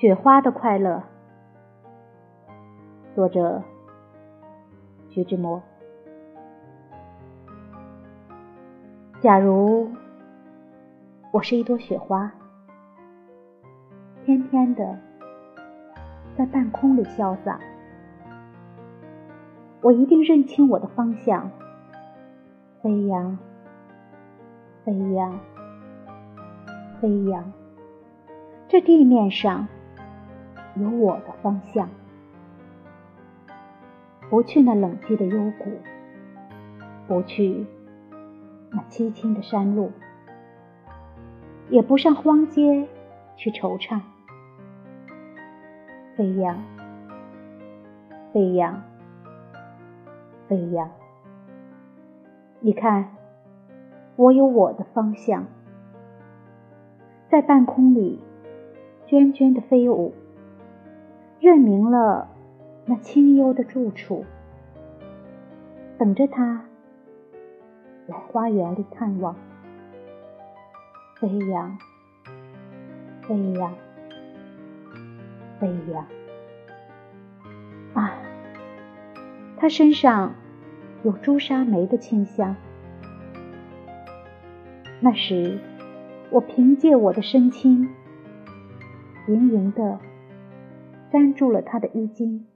雪花的快乐，作者徐志摩。假如我是一朵雪花，翩翩的在半空里潇洒，我一定认清我的方向，飞扬，飞扬，飞扬，这地面上。有我的方向，不去那冷寂的幽谷，不去那凄清的山路，也不上荒街去惆怅。飞扬，飞扬，飞扬！你看，我有我的方向，在半空里涓涓的飞舞。认明了那清幽的住处，等着他来花园里探望。飞扬，飞扬，飞扬！啊，他身上有朱砂梅的清香。那时，我凭借我的身轻，盈盈的。粘住了他的衣襟，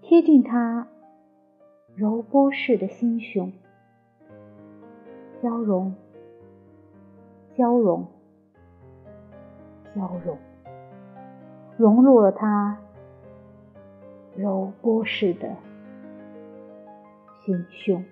贴近他柔波似的心胸，交融，交融，交融，融入了他柔波似的心胸。